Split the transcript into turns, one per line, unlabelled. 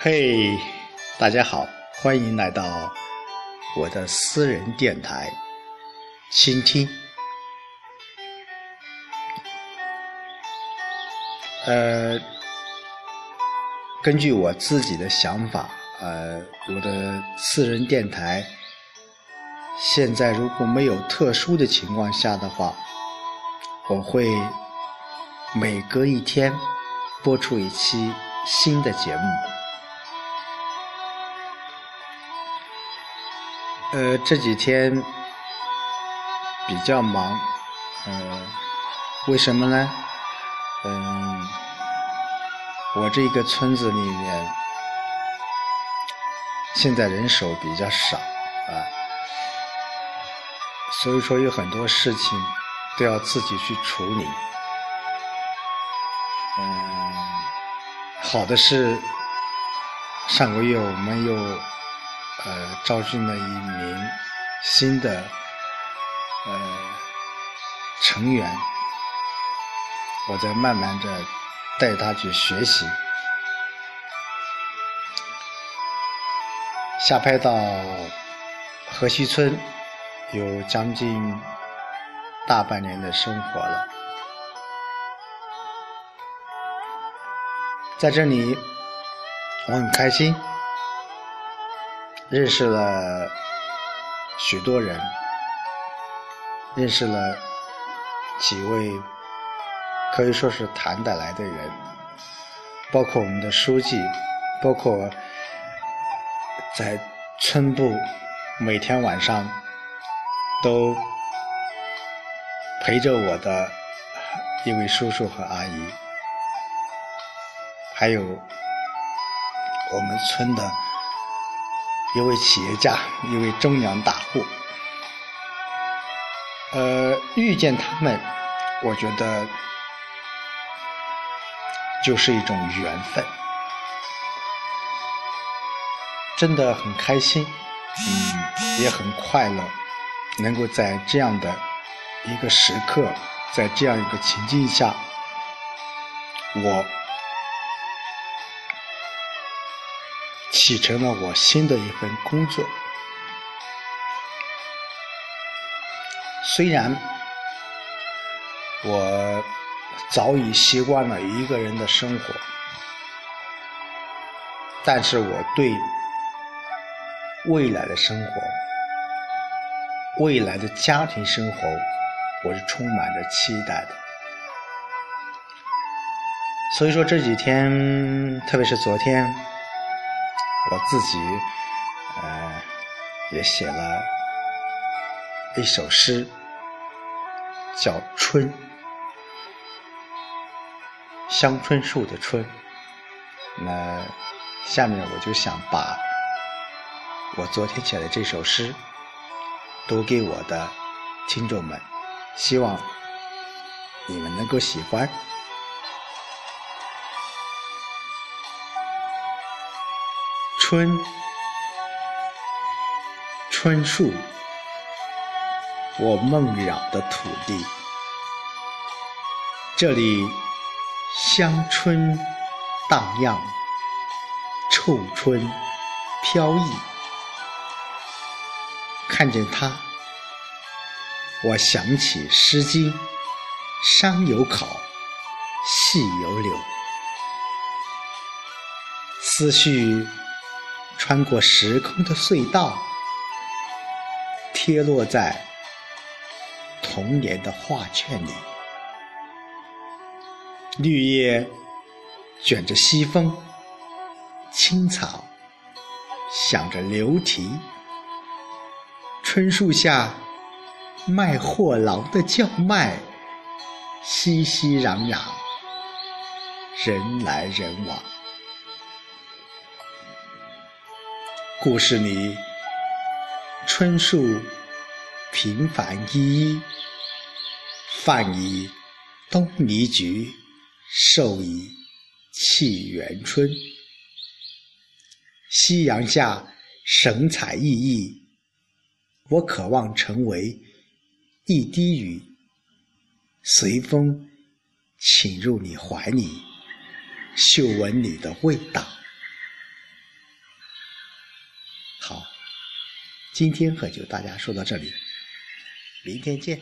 嘿，大家好，欢迎来到我的私人电台，倾听。呃，根据我自己的想法，呃，我的私人电台现在如果没有特殊的情况下的话，我会每隔一天播出一期新的节目。呃，这几天比较忙，呃，为什么呢？嗯，我这个村子里面现在人手比较少啊，所以说有很多事情都要自己去处理。嗯，好的是上个月我们又。呃，招进了一名新的呃成员，我在慢慢的带他去学习。下派到河西村有将近大半年的生活了，在这里我很开心。认识了许多人，认识了几位可以说是谈得来的人，包括我们的书记，包括在村部每天晚上都陪着我的一位叔叔和阿姨，还有我们村的。一位企业家，一位中粮大户，呃，遇见他们，我觉得就是一种缘分，真的很开心，嗯，也很快乐，能够在这样的一个时刻，在这样一个情境下，我。启程了我新的一份工作。虽然我早已习惯了一个人的生活，但是我对未来的生活、未来的家庭生活，我是充满着期待的。所以说这几天，特别是昨天。我自己，呃，也写了一首诗，叫《春》，香椿树的春。那下面我就想把我昨天写的这首诗读给我的听众们，希望你们能够喜欢。春，春树，我梦绕的土地，这里香椿荡漾，臭椿飘逸。看见它，我想起《诗经》：“山有考，细有柳。”思绪。穿过时空的隧道，贴落在童年的画卷里。绿叶卷着西风，青草响着流啼。春树下，卖货郎的叫卖熙熙攘攘，人来人往。故事里，春树平凡依依，泛以东篱菊，寿以气元春。夕阳下，神采奕奕，我渴望成为一滴雨，随风侵入你怀里，嗅闻你的味道。今天可就大家说到这里，明天见。